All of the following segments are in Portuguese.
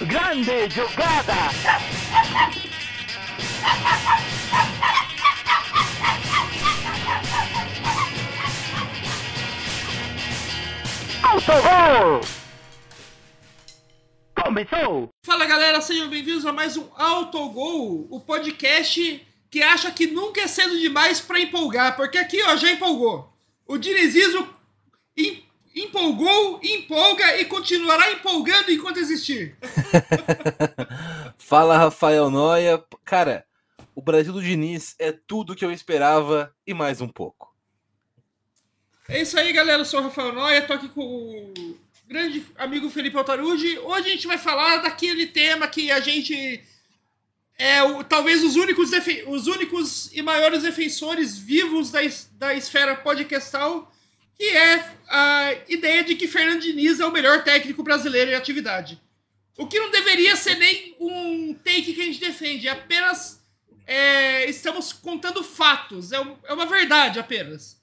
Grande jogada! Autogol! Começou! Fala galera, sejam bem-vindos a mais um Autogol, o podcast que acha que nunca é cedo demais pra empolgar, porque aqui ó, já empolgou. O dinizismo em- empolgou, empolga e continuará empolgando enquanto existir. Fala, Rafael Noia. Cara, o Brasil do Diniz é tudo que eu esperava e mais um pouco. É isso aí, galera. Eu sou o Rafael Noia, tô aqui com o grande amigo Felipe Altarugi. Hoje a gente vai falar daquele tema que a gente é o- talvez os únicos, os únicos e maiores defensores vivos da, es- da esfera podcastal, que é a ideia de que Fernando Diniz é o melhor técnico brasileiro em atividade. O que não deveria ser nem um take que a gente defende, é apenas é, estamos contando fatos, é, um- é uma verdade apenas.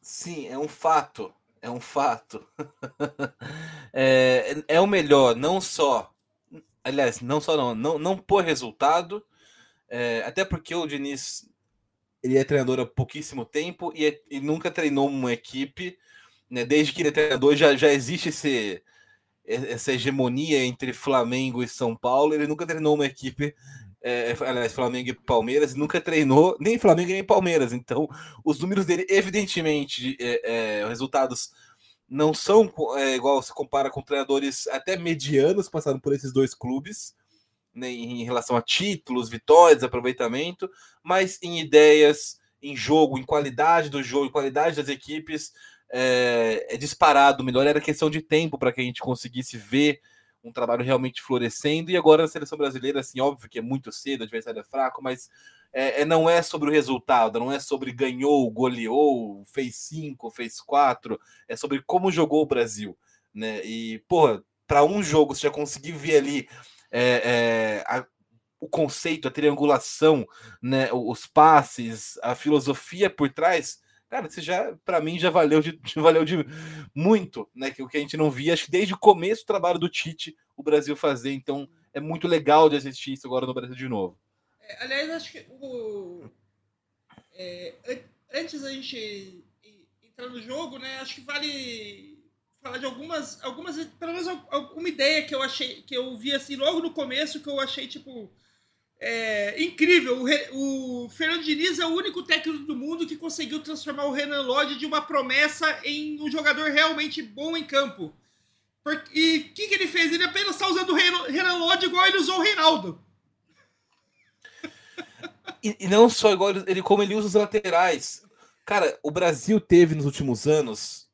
Sim, é um fato. É um fato. é, é o melhor, não só. Aliás, não só não, não, não por resultado. é, até porque o Diniz ele é treinador há pouquíssimo tempo e, é- e nunca treinou uma equipe. Né, desde que ele é treinador, já, já existe esse, essa hegemonia entre Flamengo e São Paulo. Ele nunca treinou uma equipe, é, aliás, Flamengo e Palmeiras, nunca treinou nem Flamengo nem Palmeiras. Então, os números dele, evidentemente, é, é, os resultados não são é, igual se compara com treinadores até medianos passaram por esses dois clubes, né, em relação a títulos, vitórias, aproveitamento, mas em ideias, em jogo, em qualidade do jogo, em qualidade das equipes, é, é disparado. Melhor era questão de tempo para que a gente conseguisse ver um trabalho realmente florescendo. E agora na seleção brasileira, assim, óbvio que é muito cedo, o adversário é fraco, mas é, é- não é sobre o resultado, não é sobre ganhou, goleou, fez cinco, fez quatro, é sobre como jogou o Brasil, né? E, porra, para um jogo você já conseguir ver ali é, é, a- o conceito, a triangulação, né? Os passes, a filosofia por trás. Cara, você já, para mim, já valeu de, já valeu de muito, né? Que o que a gente não via, acho que desde o começo do trabalho do Tite, o Brasil fazer. Então, é muito legal de assistir isso agora no Brasil de novo. É, aliás, acho que o, é, an- antes da gente entrar no jogo, né? Acho que vale falar de algumas, algumas, pelo menos al- alguma ideia que eu achei, que eu vi assim logo no começo que eu achei tipo é, incrível. O, o Fernando Diniz é o único técnico do mundo que conseguiu transformar o Renan Lodge de uma promessa em um jogador realmente bom em campo. Por- e o que, que ele fez? Ele apenas está usando o Renan Lodge igual ele usou o Reinaldo. E, e não só igual ele- como ele usa os laterais. Cara, o Brasil teve nos últimos anos.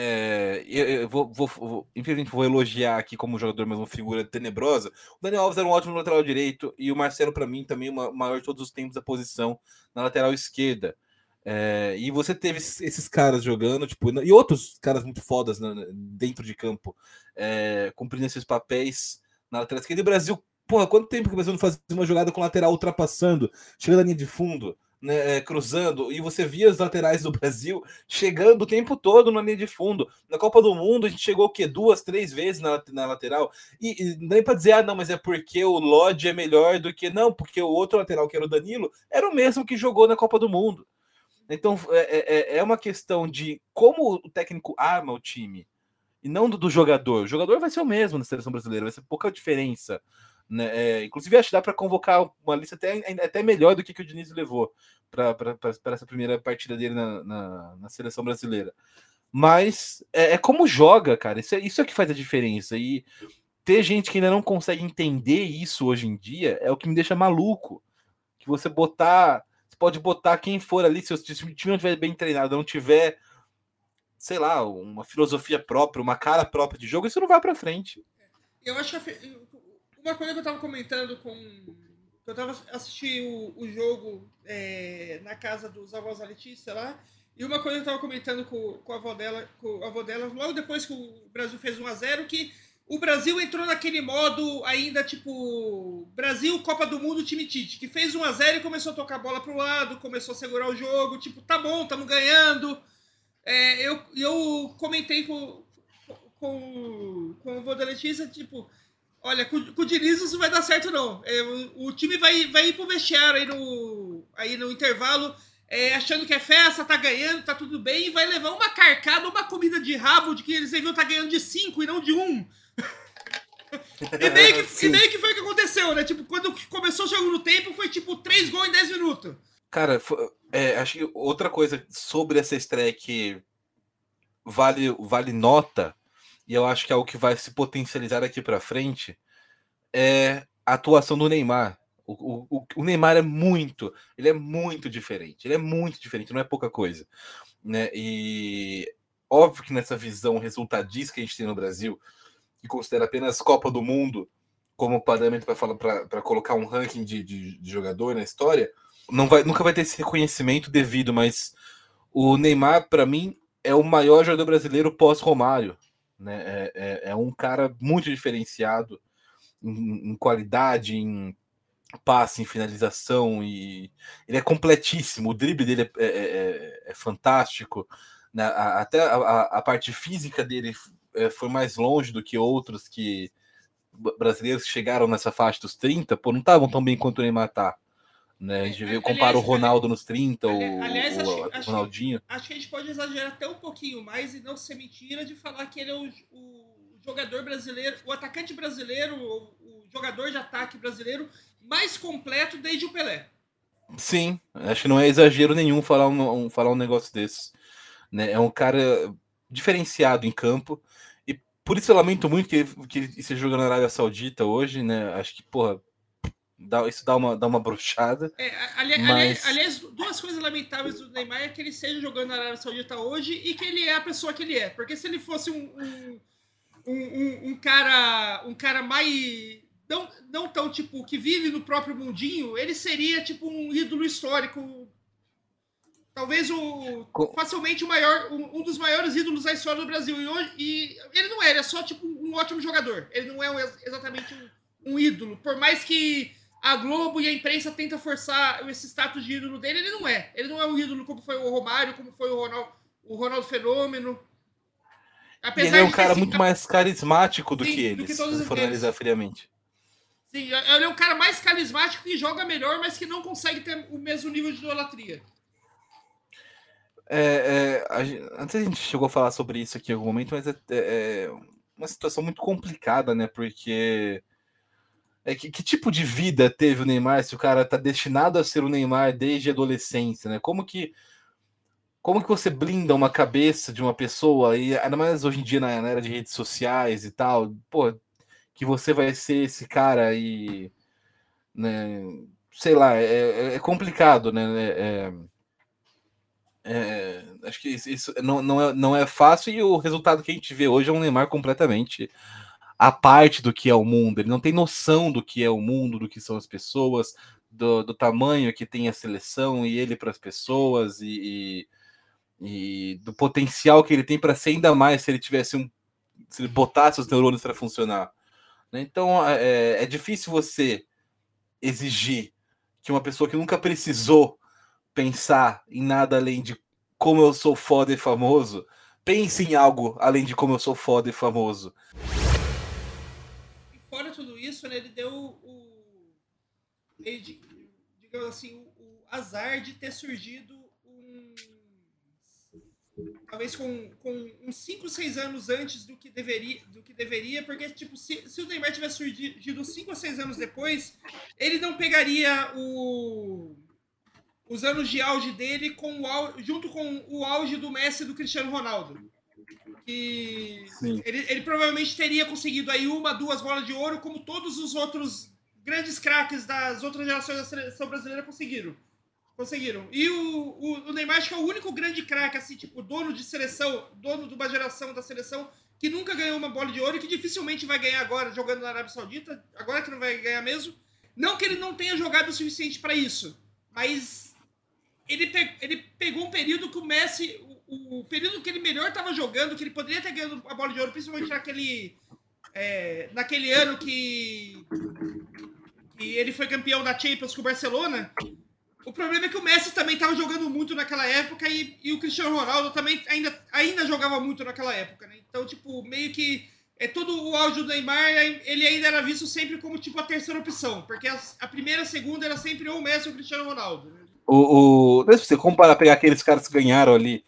É, eu, eu vou, vou, vou, infelizmente, vou elogiar aqui como jogador, mas uma figura tenebrosa. O Daniel Alves era um ótimo lateral direito e o Marcelo, para mim, também o maior de todos os tempos da posição na lateral esquerda. É, e você teve esses, esses caras jogando, tipo, e outros caras muito fodas na- dentro de campo, é, cumprindo esses papéis na lateral esquerda. E o Brasil, porra, quanto tempo que o Brasil não fazia uma jogada com lateral ultrapassando, chegando na linha de fundo, né, é, cruzando, e você via os laterais do Brasil chegando o tempo todo na linha de fundo. Na Copa do Mundo, a gente chegou o quê? Duas, três vezes na, na lateral. E, e nem para dizer, ah, não, mas é porque o Lodge é melhor do que. Não, porque o outro lateral, que era o Danilo, era o mesmo que jogou na Copa do Mundo. Então é, é, é uma questão de como o técnico arma o time e não do, do jogador. O jogador vai ser o mesmo na seleção brasileira, vai ser pouca diferença. Né? É, inclusive, acho que dá para convocar uma lista até, até melhor do que, que o Diniz levou para essa primeira partida dele na, na, na seleção brasileira. Mas é, é, como joga, cara. Isso é, isso é que faz a diferença. E ter gente que ainda não consegue entender isso hoje em dia é o que me deixa maluco. Que você botar. Você pode botar quem for ali, se o time não estiver bem treinado, não tiver, sei lá, uma filosofia própria, uma cara própria de jogo, isso não vai para frente. Eu acho que uma coisa que eu tava comentando com. Eu tava assistindo o, jogo é, na casa dos avós da Letícia lá. E uma coisa que eu tava comentando com, com, a avó dela, com a avó dela, logo depois que o Brasil fez 1x0, que o Brasil entrou naquele modo ainda tipo Brasil, Copa do Mundo, time Tite, que fez 1 a 0 e começou a tocar a bola pro lado, começou a segurar o jogo, tipo, tá bom, estamos ganhando. É, eu, eu comentei com, com, com o da Letícia, tipo, Olha, com, com o Diniz isso não vai dar certo, não. É, o, o, time vai, vai ir pro vestiário aí no, aí no intervalo, é, achando que é festa, tá ganhando, tá tudo bem, e vai levar uma carcada, uma comida de rabo de que eles deviam estar tá ganhando de 5 e não de 1. Um. e, meio que, e meio que foi o que aconteceu, né? Tipo, quando começou o jogo no tempo, foi tipo 3 gols em 10 minutos. Cara, é, acho que outra coisa sobre essa estreia que vale, vale nota, e eu acho que é o que vai se potencializar aqui para frente, é a atuação do Neymar. O, o, o, Neymar é muito, ele é muito diferente, ele é muito diferente, não é pouca coisa. Né? E óbvio que nessa visão resultadista que a gente tem no Brasil, que considera apenas Copa do Mundo como parâmetro para colocar um ranking de, de, de jogador na história, não vai, nunca vai ter esse reconhecimento devido, mas o Neymar, para mim, é o maior jogador brasileiro pós-Romário. Né? É, é, é, um cara muito diferenciado em, em, qualidade, em passe, em finalização, e ele é completíssimo. O drible dele é, é, é, é fantástico. Né? Até a, a, a, parte física dele é, foi mais longe do que outros que brasileiros que chegaram nessa faixa dos 30, pô, não estavam tão bem quanto o Neymar tá. Né? A gente vê, compara o Ronaldo nos 30, aliás, o, o acho, Ronaldinho. Acho que a gente pode exagerar até um pouquinho mais e não ser mentira de falar que ele é o, o jogador brasileiro, o atacante brasileiro, o, o, jogador de ataque brasileiro mais completo desde o Pelé. Sim, acho que não é exagero nenhum falar um, um falar um negócio desse. Né? É um cara diferenciado em campo. E por isso eu lamento muito que, que ele esteja jogando na Arábia Saudita hoje, né? Acho que, porra, Dá, isso dá uma, dá uma bruxada. É, ali, mas... aliás, duas coisas lamentáveis do Neymar é que ele esteja jogando na Arábia Saudita hoje e que ele é a pessoa que ele é. Porque se ele fosse um, um, um, um cara um cara mais. Não, não tão tipo que vive no próprio mundinho, ele seria tipo um ídolo histórico. Talvez o. Facilmente o maior, um, dos maiores ídolos da história do Brasil. E, hoje, e ele não é, ele é só tipo um ótimo jogador. Ele não é exatamente um, um ídolo. Por mais que a Globo e a imprensa tenta forçar esse status de ídolo dele, ele não é. Ele não é um ídolo como foi o Romário, como foi o Ronaldo, o Ronaldo Fenômeno. Apesar ele é um cara muito mais carismático do Sim, que eles, se for analisar friamente. Sim, ele é um cara mais carismático que joga melhor, mas que não consegue ter o mesmo nível de idolatria. É, é, a antes a gente chegou a falar sobre isso aqui em algum momento, mas é, é, é uma situação muito complicada, né? Porque é, que, que, tipo de vida teve o Neymar se o cara tá destinado a ser o Neymar desde a adolescência, né? Como que como que você blinda uma cabeça de uma pessoa e ainda mais hoje em dia na, era de redes sociais e tal, pô, que você vai ser esse cara e né, sei lá, é, é, é complicado, né? É, é, é acho que isso não, não, é, não é fácil e o resultado que a gente vê hoje é um Neymar completamente a parte do que é o mundo, ele não tem noção do que é o mundo, do que são as pessoas, do, do tamanho que tem a seleção e ele para as pessoas e, e, e, do potencial que ele tem para ser ainda mais se ele tivesse um se ele botasse os neurônios para funcionar. Né? Então é, é difícil você exigir que uma pessoa que nunca precisou pensar em nada além de como eu sou foda e famoso pense em algo além de como eu sou foda e famoso fora tudo isso, né, ele deu o. Digamos assim, o, o, azar de ter surgido um. Talvez com, com uns 5, 6 anos antes do que deveria, do que deveria porque, tipo, se, se o Neymar tivesse surgido 5 ou 6 anos depois, ele não pegaria o os anos de auge dele com o, junto com o auge do Messi e do Cristiano Ronaldo que ele, ele, provavelmente teria conseguido aí uma, duas bolas de ouro, como todos os outros grandes craques das outras gerações da seleção brasileira conseguiram. Conseguiram. E o, o, o Neymar acho que é o único grande craque, assim, tipo, dono de seleção, dono de uma geração da seleção, que nunca ganhou uma bola de ouro e que dificilmente vai ganhar agora jogando na Arábia Saudita, agora que não vai ganhar mesmo. Não que ele não tenha jogado o suficiente para isso, mas ele, pe ele pegou um período que o Messi, o, período que ele melhor estava jogando, que ele poderia ter ganhado a bola de ouro, principalmente naquele, é, naquele ano que, que ele foi campeão da Champions com o Barcelona. O problema é que o Messi também estava jogando muito naquela época e, e, o Cristiano Ronaldo também ainda, ainda jogava muito naquela época, né? Então, tipo, meio que é todo o áudio do Neymar, ele ainda era visto sempre como tipo a terceira opção, porque a, a primeira a segunda era sempre ou o Messi ou o Cristiano Ronaldo. Né? O, o, se você comparar, pegar aqueles caras que ganharam ali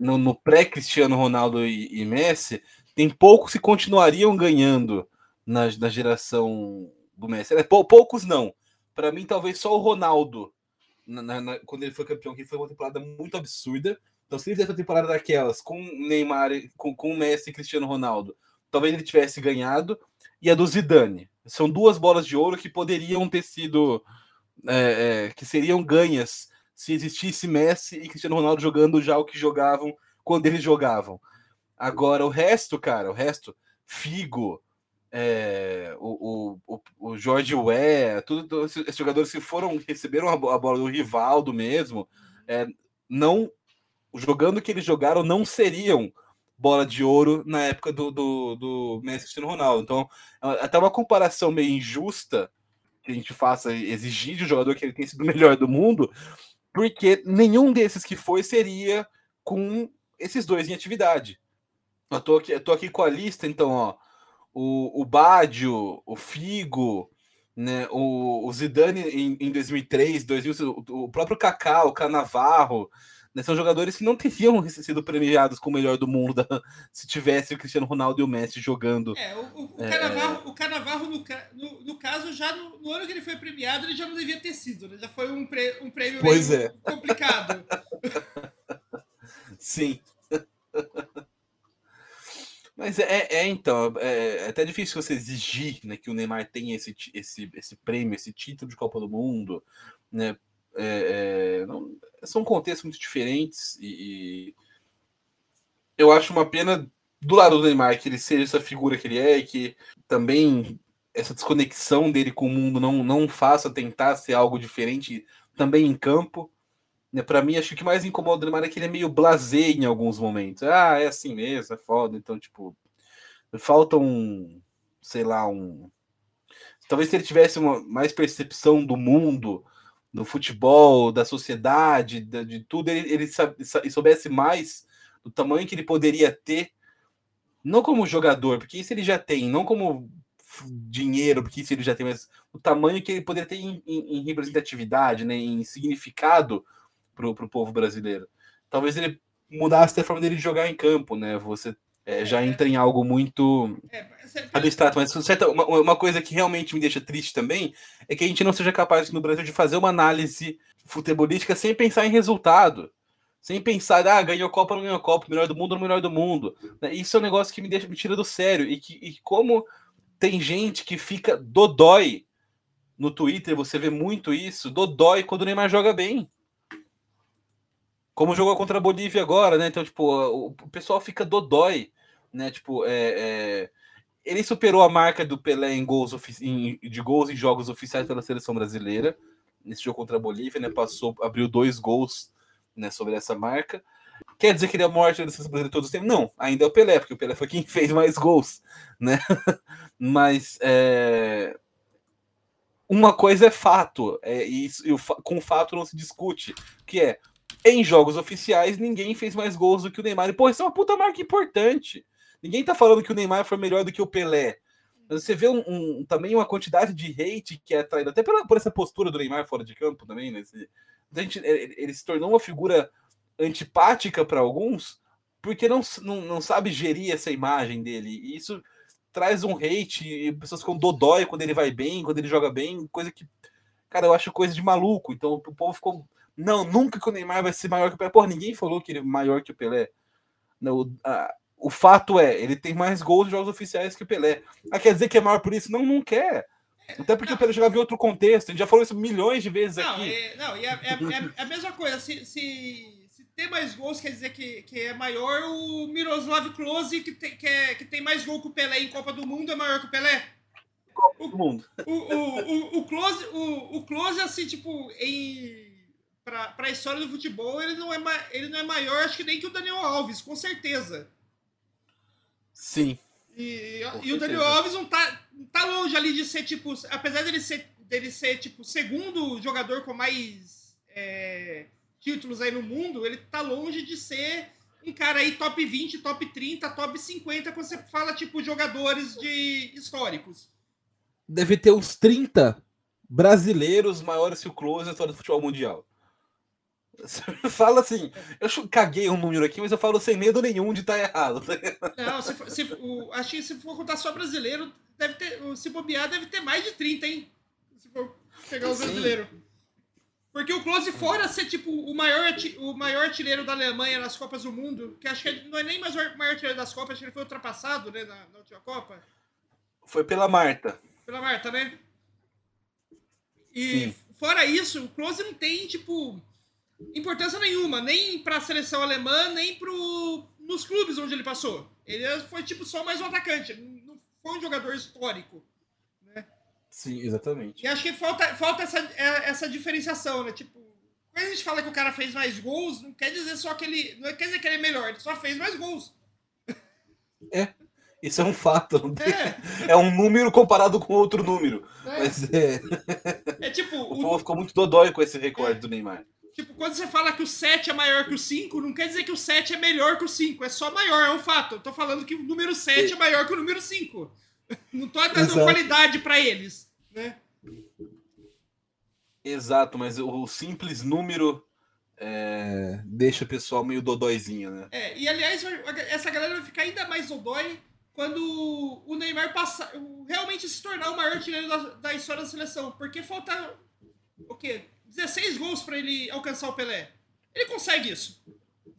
no, no pré-Cristiano Ronaldo e, e, Messi, tem poucos que continuariam ganhando na, na geração do Messi. É, poucos não. Para mim, talvez só o Ronaldo, na, na, quando ele foi campeão, que foi uma temporada muito absurda. Então, se ele fizesse uma temporada daquelas com Neymar, com, com Messi e Cristiano Ronaldo, talvez ele tivesse ganhado, e a do Zidane. São duas bolas de ouro que poderiam ter sido. É, é, que seriam ganhas se existisse Messi e Cristiano Ronaldo jogando já o que jogavam quando eles jogavam. Agora, o resto, cara, o resto, Figo, é, o, o, o Jorge Ué, tudo, esses jogadores que foram receberam a, bola do Rivaldo mesmo, é, não jogando que eles jogaram, não seriam bola de ouro na época do, do, do Messi Cristiano Ronaldo. Então, é até uma comparação meio injusta que a gente faça exigir de um jogador que ele tenha sido o melhor do mundo, porque nenhum desses que foi seria com esses dois em atividade. Eu tô aqui, eu tô aqui com a lista, então, ó. O, o Badio, o Figo, né, o, o Zidane em, em 2003, 2000, o, o próprio Kaká, o Canavarro, né? São jogadores que não teriam sido premiados com o melhor do mundo da, se tivesse o Cristiano Ronaldo e o Messi jogando. É, o, o, o é, Canavarro, o Canavarro no, no, no, caso, já no, no, ano que ele foi premiado, ele já não devia ter sido, né? Já foi um, pre, um prêmio pois é. complicado. Sim. Mas é, é então, é, é, até difícil você exigir né, que o Neymar tenha esse, esse, esse prêmio, esse título de Copa do Mundo, né? É, é, não, são contextos muito diferentes e, e, eu acho uma pena do lado do Neymar que ele seja essa figura que ele é e que também essa desconexão dele com o mundo não, não faça tentar ser algo diferente também em campo. Né, para mim, acho que o que mais incomoda o Neymar é que ele é meio blasé em alguns momentos. Ah, é assim mesmo, é foda. Então, tipo, falta um, sei lá, um. Talvez se ele tivesse uma mais percepção do mundo, do futebol, da sociedade, de, de tudo, ele, ele soubesse mais do tamanho que ele poderia ter, não como jogador, porque isso ele já tem, não como dinheiro, porque isso ele já tem, mas o tamanho que ele poderia ter em, em, em representatividade, né, em significado para o povo brasileiro. Talvez ele mudasse a forma dele de jogar em campo, né? Você é, já entra em algo muito é, abstrato, mas certa, uma, uma, coisa que realmente me deixa triste também é que a gente não seja capaz no Brasil de fazer uma análise futebolística sem pensar em resultado. Sem pensar, ah, ganhou Copa, não ganhou Copa, melhor do mundo, não melhor do mundo. Né, isso é um negócio que me deixa me tira do sério. E que e como tem gente que fica dodói no Twitter, você vê muito isso, dodói quando o Neymar joga bem. Como jogou contra a Bolívia agora, né? Então, tipo, o pessoal fica dodói né? Tipo, é, é, ele superou a marca do Pelé em gols em, de gols em jogos oficiais pela seleção brasileira nesse jogo contra a Bolívia, né? Passou, abriu dois gols, né? Sobre essa marca. Quer dizer que ele é morte da seleção brasileira todos os tempos? Não, ainda é o Pelé, porque o Pelé foi quem fez mais gols, né? Mas é... uma coisa é fato, é isso, e o, com fato não se discute, que é em jogos oficiais ninguém fez mais gols do que o Neymar. E, pô, isso é uma puta marca importante. Ninguém tá falando que o Neymar foi melhor do que o Pelé. Você vê um, um, também uma quantidade de hate que é atraída, até pela, por essa postura do Neymar fora de campo também, né? a gente, ele, ele, se tornou uma figura antipática para alguns, porque não, não, não sabe gerir essa imagem dele. E isso traz um hate, e pessoas ficam dodói quando ele vai bem, quando ele joga bem, coisa que, cara, eu acho coisa de maluco. Então o povo ficou. Não, nunca que o Neymar vai ser maior que o Pelé. Porra, ninguém falou que ele é maior que o Pelé. Não, a, o fato é, ele tem mais gols em jogos oficiais que o Pelé. Ah, quer dizer que é maior por isso? Não, não quer. Até porque não. o Pelé jogava em outro contexto. A gente já falou isso milhões de vezes não, aqui. É, não, e é, é, é, é, a mesma coisa. Se, se, se tem mais gols, quer dizer que, que é maior. O Miroslav Klose, que tem, que, é, que tem mais gol que o Pelé em Copa do Mundo, é maior que o Pelé? Copa do Mundo. O, o, o, o, Klose, o, o Klose, assim, tipo, em para a história do futebol, ele não, é, ele não é maior, acho que nem que o Daniel Alves, com certeza. Sim. E, e o Daniel Alves não tá, tá longe ali de ser, tipo, apesar dele ser, dele ser tipo, segundo jogador com mais é, títulos aí no mundo, ele tá longe de ser um cara aí top 20, top 30, top 50, quando você fala, tipo, jogadores de históricos. Deve ter uns 30 brasileiros maiores que o Close na história do futebol mundial. Fala assim, eu caguei um número aqui, mas eu falo sem medo nenhum de estar tá errado. Não, se, for, se o, acho que se for contar só brasileiro, deve ter, se bobear, deve ter mais de 30, hein? Se for pegar os brasileiros. Porque o Close, fora ser tipo o maior, o maior artilheiro da Alemanha nas Copas do Mundo, que acho que não é nem mais o maior artilheiro das Copas, acho que ele foi ultrapassado né, na, na última Copa. Foi pela Marta. Pela Marta, né? E Sim. fora isso, o Close não tem, tipo, importância nenhuma, nem para a seleção alemã, nem pro, nos clubes onde ele passou. Ele foi tipo só mais um atacante, não foi um jogador histórico. Né? Sim, exatamente. E acho que falta, falta essa, é, essa diferenciação, né? Tipo, quando a gente fala que o cara fez mais gols, não quer dizer só que ele. Não quer dizer que ele é melhor, ele só fez mais gols. É. Isso é um fato. É, é um número comparado com outro número. É. Mas é. É tipo. O, o povo ficou muito dodói com esse recorde é. do Neymar. Tipo, quando você fala que o 7 é maior que o 5, não quer dizer que o 7 é melhor que o 5. É só maior, é um fato. Eu tô falando que o número 7 é, maior que o número 5. Não tô dando Exato. qualidade para eles, né? Exato, mas o simples número é, deixa o pessoal meio dodóizinho, né? É, e aliás, essa galera vai ficar ainda mais dodói quando o Neymar passa, realmente se tornar o maior artilheiro da, da história da seleção. Porque falta o quê? 16 gols para ele alcançar o Pelé. Ele consegue isso.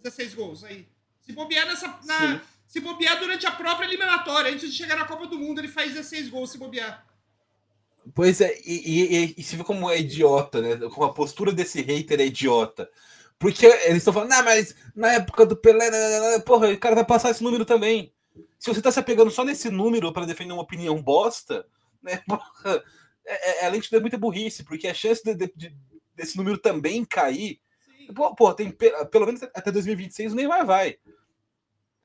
16 gols aí. Se bobear nessa. Na, se bobear durante a própria eliminatória, antes de chegar na Copa do Mundo, ele faz 16 gols se bobear. Pois é, e, e, e se vê como é idiota, né? Como a postura desse hater é idiota. Porque eles estão falando, não, mas na época do Pelé, né, né, né, porra, o cara vai passar esse número também. Se você tá se apegando só nesse número para defender uma opinião bosta, né, porra, é, é, além de ter muita burrice, porque a chance de, de, desse número também cair. Pô, pô, tem pelo menos até 2026 o Neymar vai.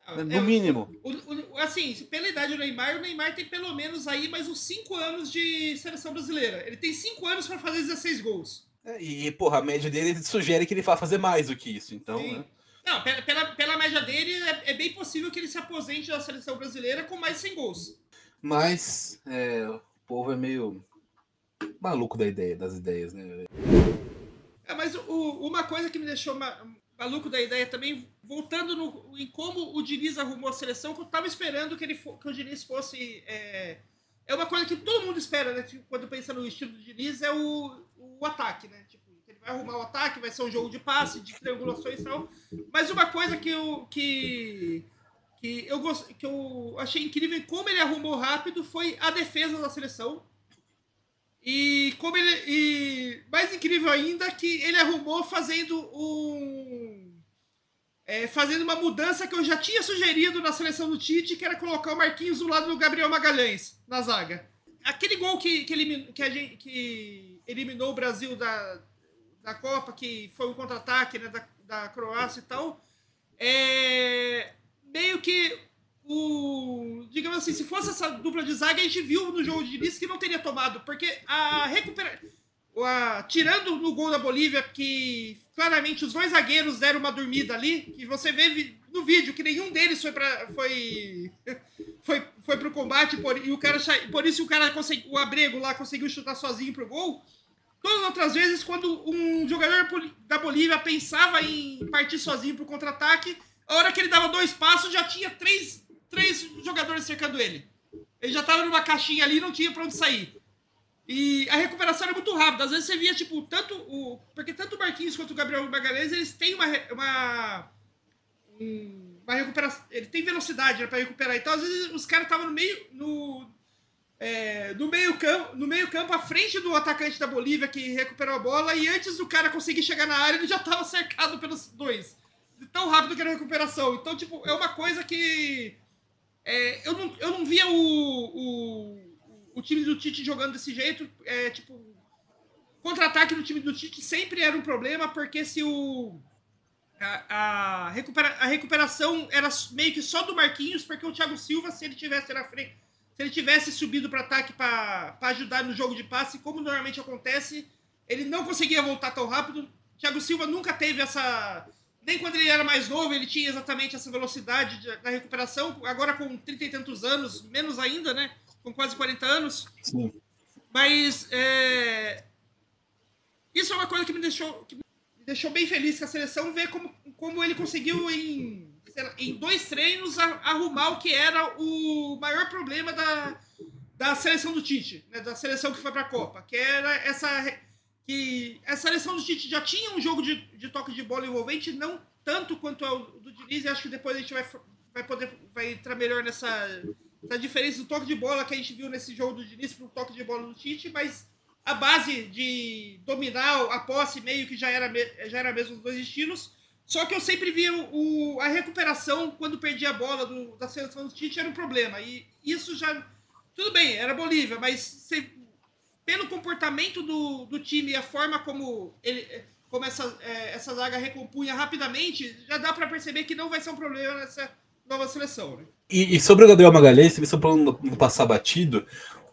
Ah, no é, mínimo. O, o, assim, pela idade do Neymar, o Neymar tem pelo menos aí mais uns 5 anos de seleção brasileira. Ele tem 5 anos para fazer 16 gols. É, e, porra, a média dele sugere que ele vá fazer mais do que isso. Então, né? Não, pela, pela, pela média dele, é, é, bem possível que ele se aposente da seleção brasileira com mais 100 gols. Mas é, o povo é meio maluco da ideia, das ideias, né? É, mas o, uma coisa que me deixou maluco da ideia também, voltando no, em como o Diniz arrumou a seleção, que eu tava esperando que, ele, que o Diniz fosse. É, é uma coisa que todo mundo espera, né? Tipo, quando pensa no estilo do Diniz, é o, o ataque, né? Tipo, ele vai arrumar o ataque, vai ser um jogo de passe, de triangulações e tal. Mas uma coisa que eu. Que, que eu, que eu achei incrível como ele arrumou rápido foi a defesa da seleção e como ele. E mais incrível ainda que ele arrumou fazendo um. É, fazendo uma mudança que eu já tinha sugerido na seleção do Tite, que era colocar o Marquinhos do lado do Gabriel Magalhães na zaga. Aquele gol que, que, eliminou, que, gente, que eliminou o Brasil da, da Copa, que foi um contra-ataque né, da, da Croácia e tal, é, meio que o. Digamos assim, se fosse essa dupla de zaga, a gente viu no jogo de início que não teria tomado, porque a recuperação. Tirando no gol da Bolívia, que claramente os dois zagueiros deram uma dormida ali, que você vê no vídeo que nenhum deles foi para foi foi foi pro combate por, e o cara por isso o cara conseguiu, o Abrego lá conseguiu chutar sozinho pro gol. Todas as outras vezes quando um jogador da Bolívia pensava em partir sozinho pro contra-ataque, a hora que ele dava dois passos já tinha três três jogadores cercando ele. Ele já tava numa caixinha ali e não tinha pra onde sair. E a recuperação era muito rápida. Às vezes você via, tipo, tanto o. Porque tanto o Marquinhos quanto o Gabriel Magalhães, eles têm uma. uma, uma recuperação. Ele tem velocidade né, pra recuperar. Então, às vezes, os caras estavam no meio. No, é, no, meio campo, no meio campo, à frente do atacante da Bolívia que recuperou a bola, e antes do cara conseguir chegar na área, ele já estava cercado pelos dois. Tão rápido que era a recuperação. Então, tipo, é uma coisa que é, eu, não, eu não via o, o, o time do Tite jogando desse jeito. É, tipo, contra-ataque do time do Tite sempre era um problema, porque se o. A, a, recupera, a recuperação era meio que só do Marquinhos, porque o Thiago Silva, se ele tivesse na frente, se ele tivesse subido para ataque para ajudar no jogo de passe, como normalmente acontece, ele não conseguia voltar tão rápido. Thiago Silva nunca teve essa nem quando ele era mais novo ele tinha exatamente essa velocidade de, da recuperação. Agora com 30 e tantos anos, menos ainda, né? Com quase 40 anos. Sim. Mas é, isso é uma coisa que me deixou, que me deixou bem feliz com a seleção, ver como, como ele conseguiu em, lá, em dois treinos arrumar o que era o maior problema da, da seleção do Tite, né, da seleção que foi para a Copa, que era essa que a seleção do Tite já tinha um jogo de, de toque de bola envolvente, não tanto quanto o do Diniz, e acho que depois a gente vai, vai poder vai entrar melhor nessa, nessa diferença do toque de bola que a gente viu nesse jogo do Diniz para o toque de bola do Tite, mas a base de dominar a posse meio que já era, já era mesmo os dois estilos, só que eu sempre via o, a recuperação quando perdia a bola do, da seleção do Tite era um problema, e isso já... Tudo bem, era Bolívia, mas você pelo comportamento do, do time e a forma como ele como essa, é, essa zaga recompunha rapidamente, já dá para perceber que não vai ser um problema nessa nova seleção. Né? E, e, sobre o Gabriel Magalhães, se você não passar batido,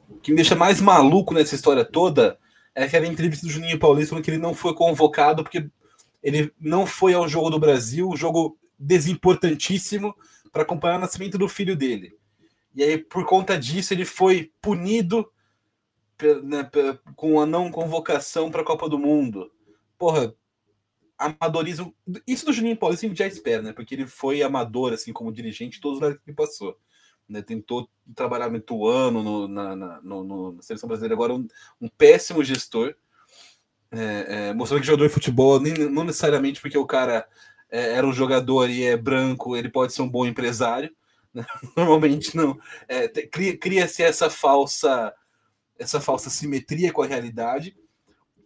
o que me deixa mais maluco nessa história toda é aquela entrevista do Juninho Paulista falando que ele não foi convocado porque ele não foi ao jogo do Brasil, um jogo desimportantíssimo para acompanhar o nascimento do filho dele. E aí, por conta disso, ele foi punido né, com a não convocação para a Copa do Mundo. Porra, amadorismo. Isso do Juninho Paulista a gente já espera, né? Porque ele foi amador, assim, como dirigente, todos os lugares que passou. Né? Tentou trabalhar muito ano no, na, na, no, na seleção brasileira, agora um, um péssimo gestor. É, é, mostrando que jogador de futebol, nem, não necessariamente porque o cara é, era um jogador e é branco, ele pode ser um bom empresário. Né? Normalmente não. É, Cria-se cria essa falsa essa falsa simetria com a realidade.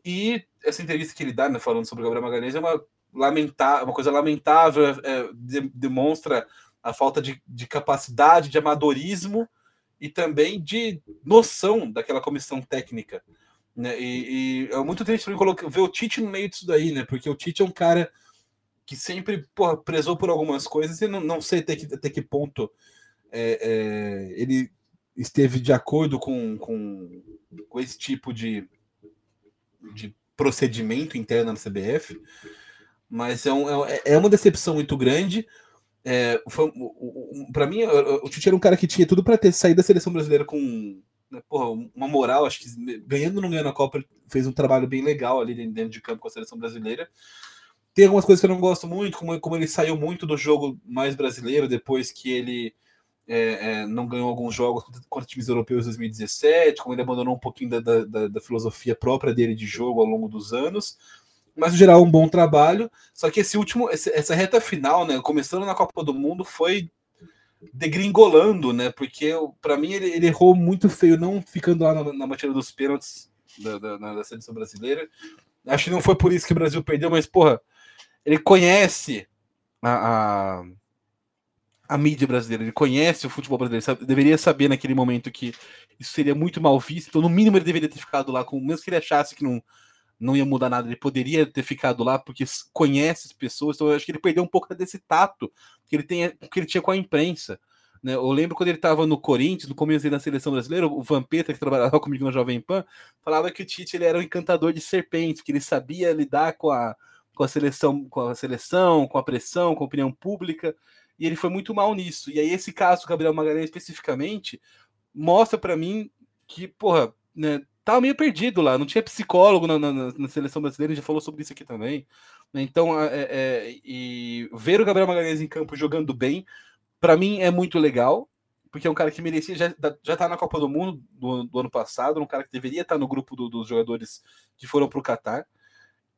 E essa entrevista que ele dá, né, falando sobre o Gabriel Magalhães, é uma, lamentável, uma coisa lamentável, é, é, de, demonstra a falta de, de capacidade, de amadorismo e também de noção daquela comissão técnica. Né? E, e é muito triste mim ver o Tite no meio disso daí, né? Porque o Tite é um cara que sempre porra, prezou por algumas coisas e não, não sei até que, até que ponto é, é, ele esteve de acordo com, com, com esse tipo de, de procedimento interno na CBF, mas é, um, é, é uma decepção muito grande. É, para mim, o Tite era um cara que tinha tudo para ter saído da seleção brasileira com né, porra, uma moral. Acho que ganhando ou não ganhando a Copa, fez um trabalho bem legal ali dentro de campo com a seleção brasileira. Tem algumas coisas que eu não gosto muito, como, como ele saiu muito do jogo mais brasileiro depois que ele é, é, não ganhou alguns jogos contra times europeus em 2017, como ele abandonou um pouquinho da, da, da, filosofia própria dele de jogo ao longo dos anos. Mas, no geral, um bom trabalho. Só que esse último, essa reta final, né, começando na Copa do Mundo, foi degringolando, né? Porque, para mim, ele, ele, errou muito feio, não ficando lá na, na batida dos pênaltis da, da, da seleção brasileira. Acho que não foi por isso que o Brasil perdeu, mas, porra, ele conhece a, a a mídia brasileira, ele conhece o futebol brasileiro, sabe, deveria saber naquele momento que isso seria muito mal visto, então no mínimo ele deveria ter ficado lá, com, mesmo que ele achasse que não, não ia mudar nada, ele poderia ter ficado lá porque conhece as pessoas, então eu acho que ele perdeu um pouco desse tato que ele, tem, que ele tinha com a imprensa. Né? Eu lembro quando ele estava no Corinthians, no começo da seleção brasileira, o Vampeta, que trabalhava comigo na Jovem Pan, falava que o Tite ele era um encantador de serpentes, que ele sabia lidar com a, com a seleção, com a seleção, com a pressão, com a opinião pública e ele foi muito mal nisso. E aí, esse caso do Gabriel Magalhães especificamente mostra para mim que, porra, né, tava meio perdido lá, não tinha psicólogo na, na, na seleção brasileira, já falou sobre isso aqui também. Né? Então, é, é, e ver o Gabriel Magalhães em campo jogando bem, para mim é muito legal, porque é um cara que merecia, já, já tá na Copa do Mundo do, do ano passado, um cara que deveria estar tá no grupo do, dos jogadores que foram para o Qatar.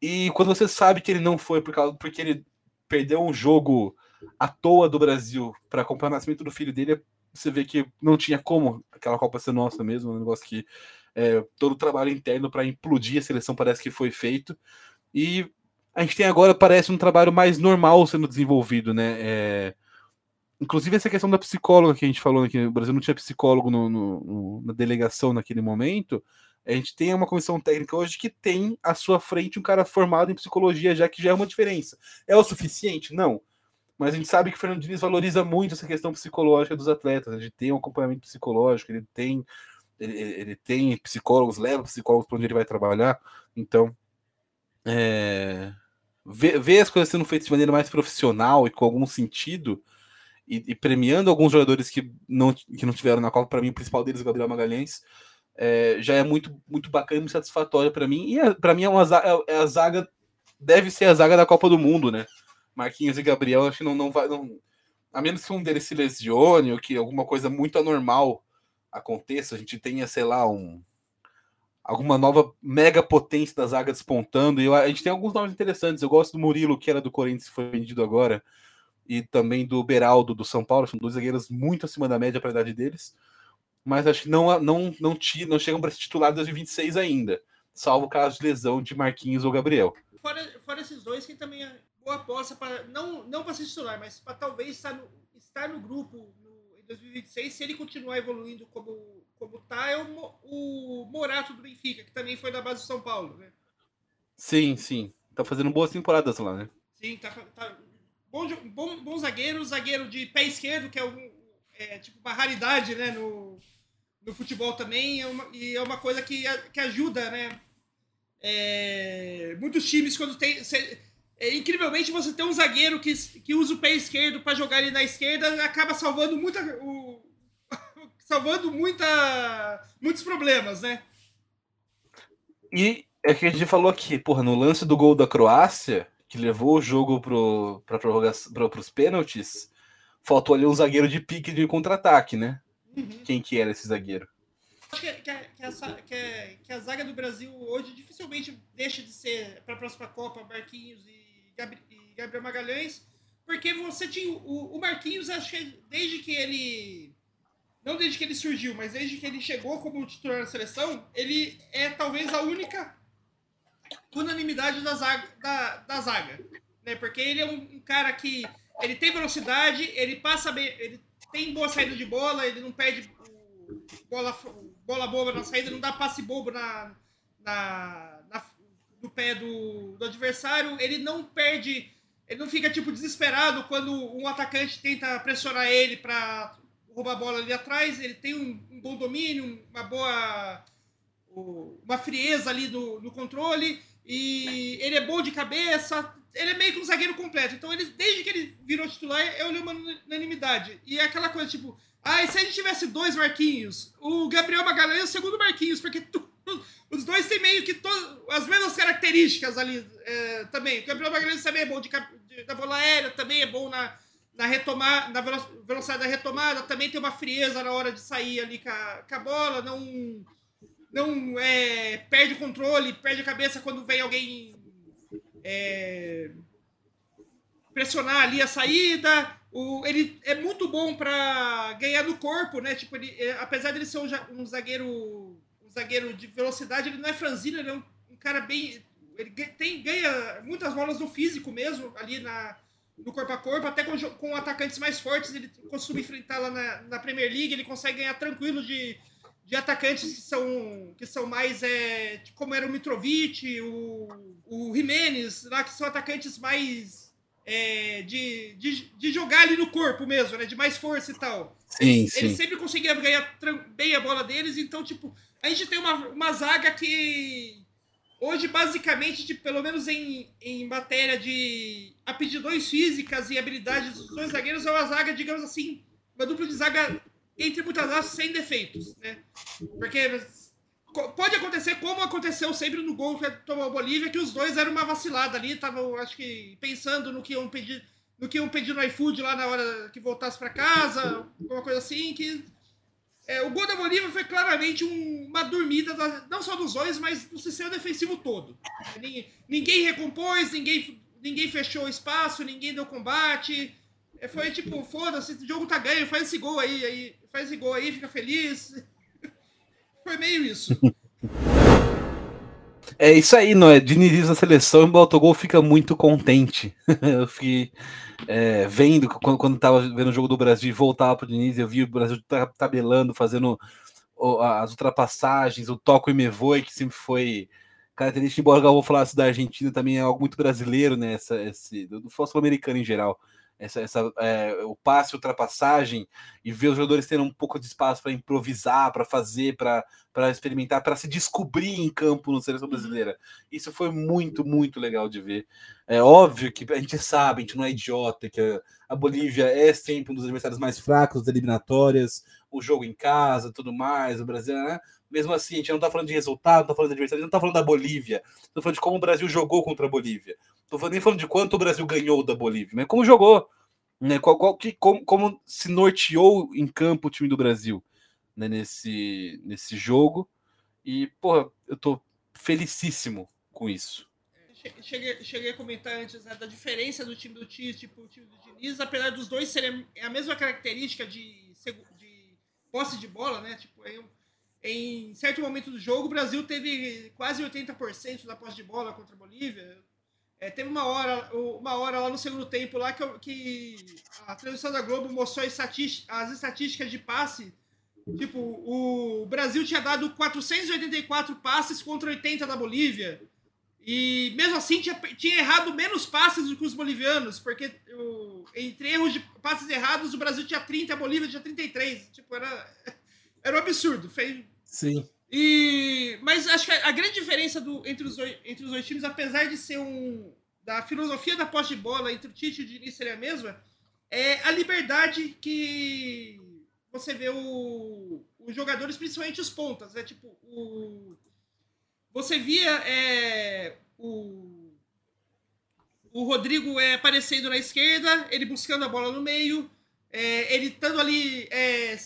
E quando você sabe que ele não foi por causa, porque ele perdeu um jogo à toa do Brasil para acompanhar o nascimento do filho dele, você vê que não tinha como aquela Copa ser nossa mesmo, um negócio que é, todo o trabalho interno para implodir a seleção parece que foi feito. E a gente tem agora, parece, um trabalho mais normal sendo desenvolvido, né? É... Inclusive essa questão da psicóloga que a gente falou aqui, o Brasil não tinha psicólogo no, no, no, na delegação naquele momento. A gente tem uma comissão técnica hoje que tem à sua frente um cara formado em psicologia, já que já é uma diferença. É o suficiente? Não mas a gente sabe que o Fernando Diniz valoriza muito essa questão psicológica dos atletas. Ele tem um acompanhamento psicológico, ele tem, ele, ele tem psicólogos, leva psicólogos para onde ele vai trabalhar. Então, é, ver, ver as coisas sendo feitas de maneira mais profissional e com algum sentido, e, e premiando alguns jogadores que não, que não tiveram na Copa, para mim, o principal deles, Gabriel Magalhães, é, já é muito, muito bacana e satisfatório para mim. E é, para mim é uma é, é a zaga, deve ser a zaga da Copa do Mundo, né? Marquinhos e Gabriel, acho que não, não vai. Não, a menos que um deles se lesione ou que alguma coisa muito anormal aconteça, a gente tenha, sei lá, um alguma nova mega potência da zaga despontando. E eu, a gente tem alguns nomes interessantes. Eu gosto do Murilo, que era do Corinthians, que foi vendido agora, e também do Beraldo, do São Paulo. São dois zagueiros muito acima da média para a idade deles. Mas acho que não, não, não, não chegam para ser titular em 2026 ainda, salvo caso de lesão de Marquinhos ou Gabriel. Fora, fora esses dois, que também é boa aposta para não, não para ser titular, mas para talvez estar no, estar no grupo no, em 2026, se ele continuar evoluindo como como tá, é o, o Morato do Benfica, que também foi da base do São Paulo, né? Sim, sim. Tá fazendo boas temporadas lá, né? Sim, tá, tá bom, bom, bom zagueiro, zagueiro de pé esquerdo, que é, um, é tipo uma raridade, né, no, no futebol também, é uma, e é uma coisa que, que ajuda, né? É, muitos times, quando tem. Cê, é, incrivelmente, você tem um zagueiro que, que usa o pé esquerdo para jogar ali na esquerda, acaba salvando muita, o, salvando muita, muitos problemas, né? E é que a gente falou aqui, porra, no lance do gol da Croácia, que levou o jogo para pro, os pênaltis, faltou ali um zagueiro de pique de contra-ataque, né? Uhum. Quem que era esse zagueiro? Acho que, que, que, essa, que, a zaga do Brasil hoje dificilmente deixa de ser para a próxima Copa Marquinhos e Gabriel Magalhães, porque você tinha o, o Marquinhos, que desde que ele não desde que ele surgiu, mas desde que ele chegou como titular da seleção, ele é talvez a única unanimidade da zaga. Da, da zaga né? Porque ele é um, um, cara que ele tem velocidade, ele passa bem, ele tem boa saída de bola, ele não perde bola, bola boba na saída, não dá passe bobo na, na, no pé do, do adversário, ele não perde, ele não fica tipo desesperado quando um atacante tenta pressionar ele para roubar a bola ali atrás, ele tem um, um bom domínio, uma boa. uma frieza ali no, no controle, e ele é bom de cabeça, ele é meio que um zagueiro completo. Então, ele, desde que ele virou titular, eu li uma unanimidade. E é aquela coisa, tipo, ah, e se a gente tivesse dois Marquinhos? O Gabriel Magalhães é o segundo Marquinhos, porque tu, os dois têm meio que to, as mesmas características ali é, também. O Gabriel Magalhães também é bom de, de, da bola aérea, também é bom na, na retomada, na velocidade da retomada, também tem uma frieza na hora de sair ali com a, com a bola, não, não é, perde o controle, perde a cabeça quando vem alguém é, pressionar ali a saída. O, ele é muito bom para ganhar no corpo, né? Tipo, ele, é, apesar ele ser um, um, zagueiro um zagueiro de velocidade, ele não é franzino, ele é um, um cara bem ele tem, ganha muitas bolas no físico mesmo, ali na, no corpo a corpo, até com, com atacantes mais fortes, ele costuma enfrentar lá na, na Premier League, ele consegue ganhar tranquilo de, de atacantes que são, que são mais, é, como era o Mitrovic, o, o Jimenez, lá, que são atacantes mais é, de, de, de, jogar ali no corpo mesmo, né, de mais força e tal. Sim, ele, sim. ele sempre conseguia ganhar bem a bola deles, então, tipo, a gente tem uma, uma zaga que Hoje, basicamente, de, pelo menos em, em matéria de aptidões físicas e habilidades dos dois zagueiros, é uma zaga, digamos assim, uma dupla de zaga, entre muitas aspas, sem defeitos. Né? Porque pode acontecer como aconteceu sempre no gol que tomou a Bolívia, que os dois eram uma vacilada ali, estavam, acho que, pensando no que iam pedir no que iam pedir no iFood lá na hora que voltasse para casa, alguma coisa assim, que é, o gol da Bolívia foi claramente um, uma dormida, da, não só dos dois, mas do sistema defensivo todo. Ninguém, ninguém recompôs, ninguém, ninguém fechou o espaço, ninguém deu combate. É, foi tipo, foda-se, o jogo tá ganho, faz esse gol aí, aí, faz esse gol aí, fica feliz. foi meio isso. É isso aí, não é? Diniz na seleção e o Baltogol fica muito contente. eu fiquei é, vendo, quando, quando tava vendo o jogo do Brasil voltava pro Diniz, eu vi o Brasil tabelando, fazendo as ultrapassagens, o toco e me voe, que sempre foi característica, embora eu vou falar da Argentina, também é algo muito brasileiro, né? Essa, esse, do futebol americano em geral. Essa, essa é, o passe, ultrapassagem e ver os jogadores tendo um pouco de espaço para improvisar, para fazer, para experimentar, para se descobrir em campo no seleção uhum. brasileira. Isso foi muito, muito legal de ver. É óbvio que a gente sabe, a gente não é idiota, que a, a Bolívia é sempre um dos adversários mais fracos das eliminatórias, o jogo em casa, tudo mais, o Brasil, né? Mesmo assim, a gente não está falando de resultado, não está falando de adversário, não está falando da Bolívia, está falando de como o Brasil jogou contra a Bolívia. Estou nem falando de quanto o Brasil ganhou da Bolívia, mas como jogou, né? Qual, qual, que, como, como se norteou em campo o time do Brasil né? nesse, nesse jogo. E, porra, eu tô felicíssimo com isso. Cheguei, cheguei a comentar antes né, da diferença do time do Tite tipo o time do Diniz, apesar dos dois serem a mesma característica de, de posse de bola, né? Tipo, em, em certo momento do jogo, o Brasil teve quase 80% da posse de bola contra a Bolívia. É, teve uma hora, uma hora lá no segundo tempo lá que, que a transmissão da Globo mostrou as, as estatísticas de passe. Tipo, o Brasil tinha dado 484 passes contra 80 da Bolívia. E mesmo assim tinha, tinha errado menos passes do que os bolivianos, porque o, entre erros de passes errados, o Brasil tinha 30, a Bolívia tinha 33. Tipo, era, era um absurdo. Fez, Sim. E, mas acho que a, grande diferença do, entre, os, entre os dois times, apesar de ser um. da filosofia da posse de bola entre o Tite e o Diniz seria a mesma, é a liberdade que você vê o, os jogadores, principalmente os pontas. É tipo, o, você via é, o, o Rodrigo é, aparecendo na esquerda, ele buscando a bola no meio, é, ele estando ali. É,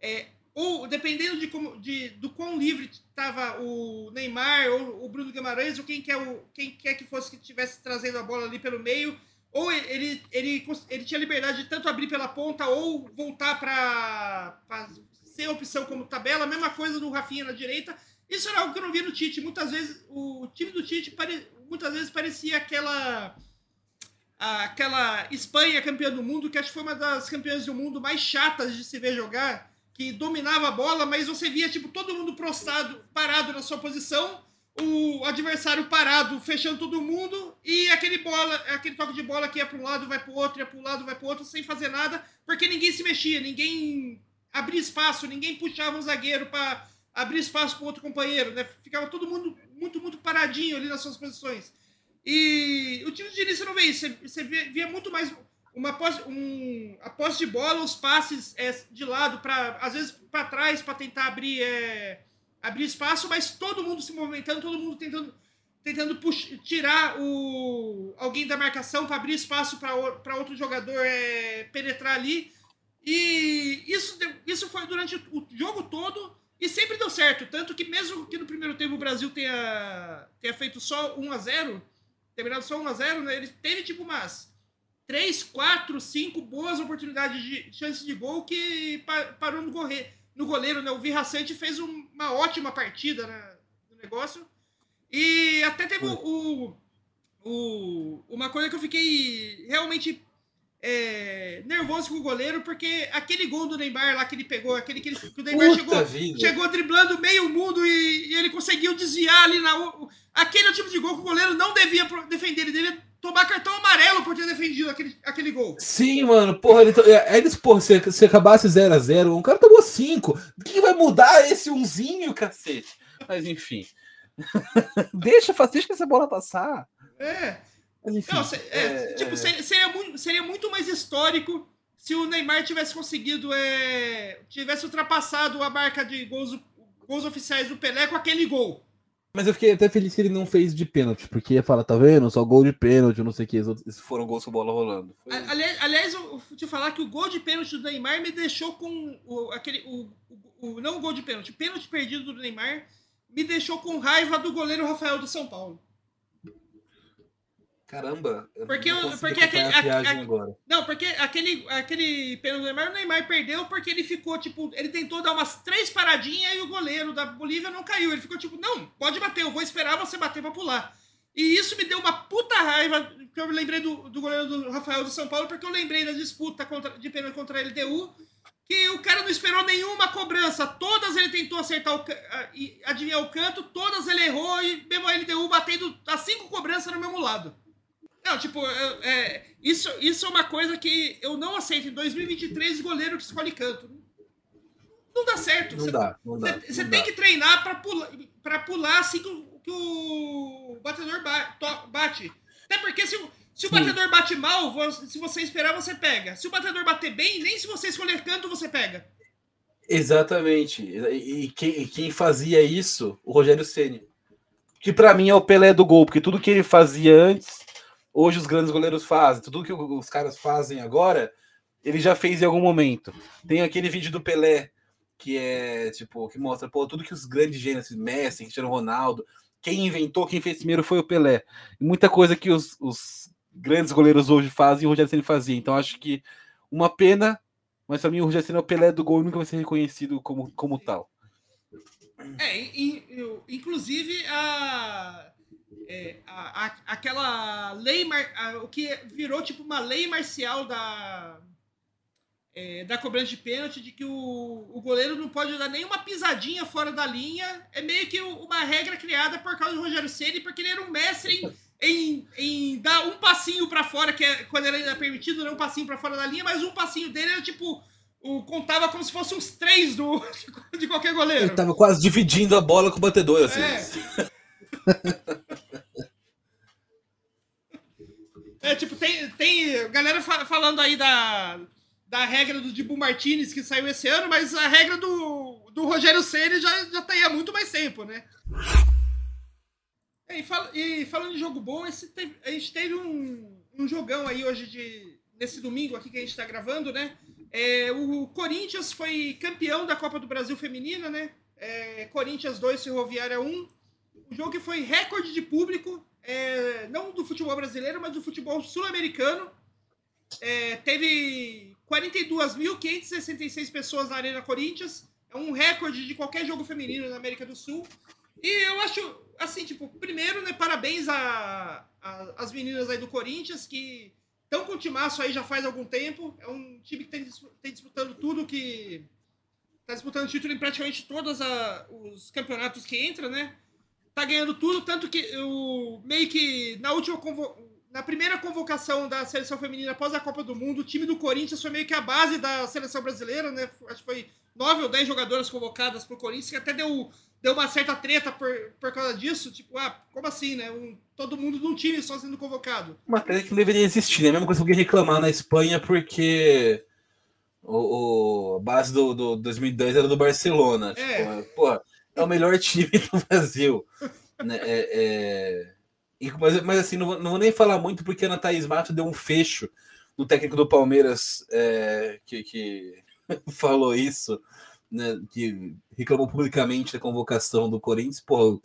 é, ou dependendo de, como, de do quão livre estava o Neymar ou o Bruno Guimarães, ou quem quer, o, quem quer que fosse que estivesse trazendo a bola ali pelo meio, ou ele, ele, ele tinha liberdade de tanto abrir pela ponta ou voltar para ser opção como tabela, mesma coisa do Rafinha na direita. Isso era algo que eu não via no Tite. Muitas vezes o time do Tite pare, muitas vezes parecia aquela aquela Espanha campeã do mundo, que acho que foi uma das campeãs do mundo mais chatas de se ver jogar que dominava a bola, mas você via tipo todo mundo prostado, parado na sua posição, o adversário parado, fechando todo mundo e aquele bola, aquele toque de bola que ia para um lado, vai para o outro, ia para um lado, vai para o outro, sem fazer nada, porque ninguém se mexia, ninguém abria espaço, ninguém puxava um zagueiro para abrir espaço para outro companheiro, né? Ficava todo mundo muito, muito paradinho ali nas suas posições. E o time de início não vê isso, você via muito mais uma posse, um, a posse de bola, os passes é, de lado, para às vezes para trás, para tentar abrir, é, abrir espaço, mas todo mundo se movimentando, todo mundo tentando, tentando tirar o, alguém da marcação para abrir espaço para outro jogador é, penetrar ali. E isso, isso foi durante o jogo todo e sempre deu certo. Tanto que, mesmo que no primeiro tempo o Brasil tenha, tenha feito só 1 a 0 terminado só 1 a 0 né, ele teve tipo umas três, quatro, cinco boas oportunidades de chance de gol que parou no, goleiro, no goleiro, né? O Virracente fez uma ótima partida né, no negócio. E até teve o, o, uma coisa que eu fiquei realmente é, nervoso com o goleiro, porque aquele gol do Neymar lá que ele pegou, aquele que, ele, que o Neymar chegou, chegou driblando meio mundo e, e, ele conseguiu desviar ali na. Aquele é o tipo de gol que o goleiro não devia defender, ele devia tomar cartão amarelo por ter defendido aquele, aquele gol. Sim, mano. Porra, ele, é, eles, porra, se, se acabasse 0x0, um cara tomou 5. O que vai mudar esse umzinho, cacete? Mas enfim. deixa, deixa essa bola passar. É. enfim, Não, é, é, tipo, seria, seria, muito, seria muito mais histórico se o Neymar tivesse conseguido. É, tivesse ultrapassado a marca de gols, gols oficiais do Pelé com aquele gol. Mas eu fiquei até feliz que ele não fez de pênalti, porque ia falar, tá vendo? Só gol de pênalti, não sei o que. Esses foram gols com bola rolando. aliás, aliás, eu vou te falar que o gol de pênalti do Neymar me deixou com o, aquele. O, o, o, não o gol de pênalti, o pênalti perdido do Neymar me deixou com raiva do goleiro Rafael do São Paulo. Caramba, eu porque, não porque aquele, a, a, agora. Não, porque aquele, aquele pênalti do Neymar, o Neymar perdeu porque ele ficou, tipo, ele tentou dar umas três paradinhas e o goleiro da Bolívia não caiu. Ele ficou tipo, não, pode bater, eu vou esperar você bater pra pular. E isso me deu uma puta raiva, que eu lembrei do, do goleiro do Rafael do São Paulo, porque eu lembrei da disputa contra, de pênalti contra a LDU, que o cara não esperou nenhuma cobrança. Todas ele tentou acertar o adivinhar o canto, todas ele errou e mesmo a LDU batendo as cinco cobranças no mesmo lado. Não, tipo, é, isso, isso é uma coisa que eu não aceito. Em 2023, goleiro que escolhe canto. Não dá certo. Não Você- dá, não dá. Você tem dá. que treinar pra pular, pra pular assim que o, que o batedor bate. Até porque se, o- se o Sim. batedor bate mal, se você esperar, você pega. Se o batedor bater bem, nem se você escolher canto, você pega. Exatamente. E, quem, quem fazia isso? O Rogério Ceni. Que pra mim é o Pelé do gol, porque tudo que ele fazia antes, hoje os grandes goleiros fazem. Tudo que os caras fazem agora, ele já fez em algum momento. Tem aquele vídeo do Pelé que é tipo que mostra pô, tudo que os grandes gênios, Messi, Cristiano Ronaldo, quem inventou, quem fez primeiro foi o Pelé. Muita coisa que os, os grandes goleiros hoje fazem, o Rogério Ceni fazia. Então acho que uma pena mas pra mim o Rogério Ceni é o Pelé do gol e nunca vai ser reconhecido como, como tal. É, inclusive a, é, a- a- aquela lei, mar- a- o que virou tipo uma lei marcial da, é, da cobrança de pênalti, de que o, o goleiro não pode dar nenhuma pisadinha fora da linha, é meio que uma regra criada por causa do Rogério Ceni, porque ele era um mestre em, em, em dar um passinho pra fora, que é, quando era ainda permitido, não um passinho pra fora da linha, mas um passinho dele era tipo. O, contava como se fosse uns três do, de qualquer goleiro. Ele tava quase dividindo a bola com o batedor, assim. É. É, tipo, tem, tem galera fa- falando aí da, da regra do Dibu Martinez que saiu esse ano, mas a regra do, do Rogério Ceni já, já tá aí há muito mais tempo, né? É, e, fal- e falando de jogo bom, esse a gente teve um, um jogão aí hoje de. Nesse domingo aqui que a gente tá gravando, né? É, o Corinthians foi campeão da Copa do Brasil Feminina, né? É, Corinthians 2, Ferroviária 1. O jogo que foi recorde de público, é, não do futebol brasileiro, mas do futebol sul-americano. É, teve 42.566 pessoas na Arena Corinthians. É um recorde de qualquer jogo feminino na América do Sul. E eu acho, assim, tipo, primeiro, né, parabéns a, a- as meninas aí do Corinthians, que estão com o timaço aí já faz algum tempo. É um time que tem, tem disputando tudo que. Tá disputando título em praticamente todos a- os campeonatos que entra, né? Tá ganhando tudo, tanto que o meio que na última na primeira convocação da seleção feminina após a Copa do Mundo, o time do Corinthians foi meio que a base da seleção brasileira, né? Acho que foi nove ou dez jogadoras convocadas pro Corinthians, que até deu, deu uma certa treta por, por causa disso. Tipo, ah, como assim, né? Um- todo mundo num time só sendo convocado. Uma coisa que não deveria existir, né? A mesma coisa que alguém reclamar na Espanha porque o, o- a base do, do 2010 era do Barcelona. É. Tipo, porra, é o melhor time do Brasil. né? É, é- e- mas, mas assim, não, não vou nem falar muito porque a Ana Thaís Mato deu um fecho no técnico do Palmeiras é, que, que falou isso, né? Que reclamou publicamente da convocação do Corinthians. Pô, o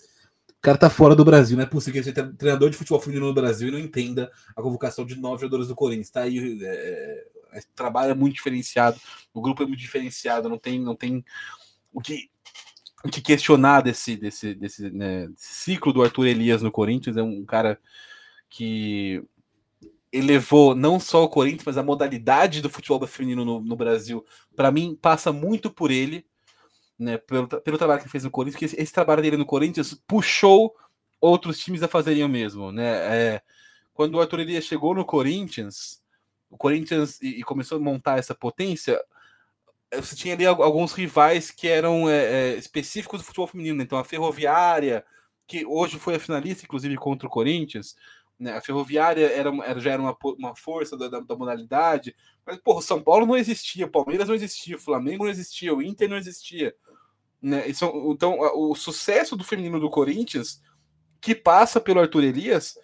cara tá fora do Brasil, não é possível que ele treinador de futebol feminino no Brasil e não entenda a convocação de nove jogadores do Corinthians. Tá aí, é, é, o trabalho é muito diferenciado, o grupo é muito diferenciado, não tem, não tem o que, que questionar desse, desse, desse né, ciclo do Arthur Elias no Corinthians. É um cara que elevou não só o Corinthians, mas a modalidade do futebol feminino no, no Brasil. Para mim, passa muito por ele né, pelo, pelo trabalho que fez no Corinthians, que esse, esse trabalho dele no Corinthians puxou outros times a fazerem o mesmo, né? É, quando o Arthur Elias chegou no Corinthians, o Corinthians e, e começou a montar essa potência, você tinha ali al- alguns rivais que eram é, é, específicos do futebol feminino, então a Ferroviária, que hoje foi a finalista, inclusive, contra o Corinthians, né? a Ferroviária era, era- já era uma, uma força da, da- da modalidade, mas, porra, o São Paulo não existia, o Palmeiras não existia, o Flamengo não existia, o Inter não existia. Né? São- então, o sucesso do feminino do Corinthians, que passa pelo Arthur Elias,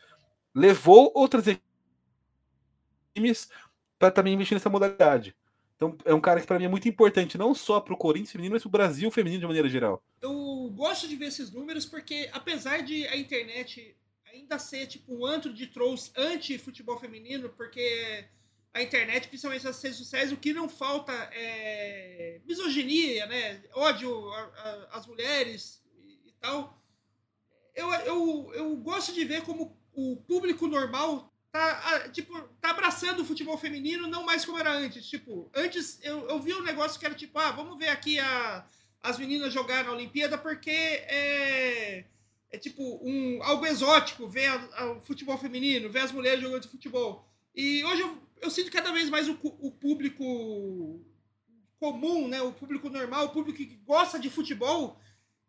levou outras times para também investir nessa modalidade. Então, é um cara que para mim é muito importante, não só para o Corinthians feminino, mas para o Brasil feminino de maneira geral. Eu gosto de ver esses números porque, apesar de a internet ainda ser tipo um antro de trolls anti-futebol feminino, porque a internet, principalmente as redes sociais, o que não falta é misoginia, né? Ódio às mulheres e, e tal. Eu, eu, eu gosto de ver como o público normal tá, ah, tipo, tá abraçando o futebol feminino, não mais como era antes. Tipo, antes eu, eu vi um negócio que era tipo, ah, vamos ver aqui a, as meninas jogar na Olimpíada porque é, é tipo um, algo exótico ver o futebol feminino, ver as mulheres jogando futebol. E hoje eu, eu sinto cada vez mais o, o, público comum, né, o público normal, o público que gosta de futebol,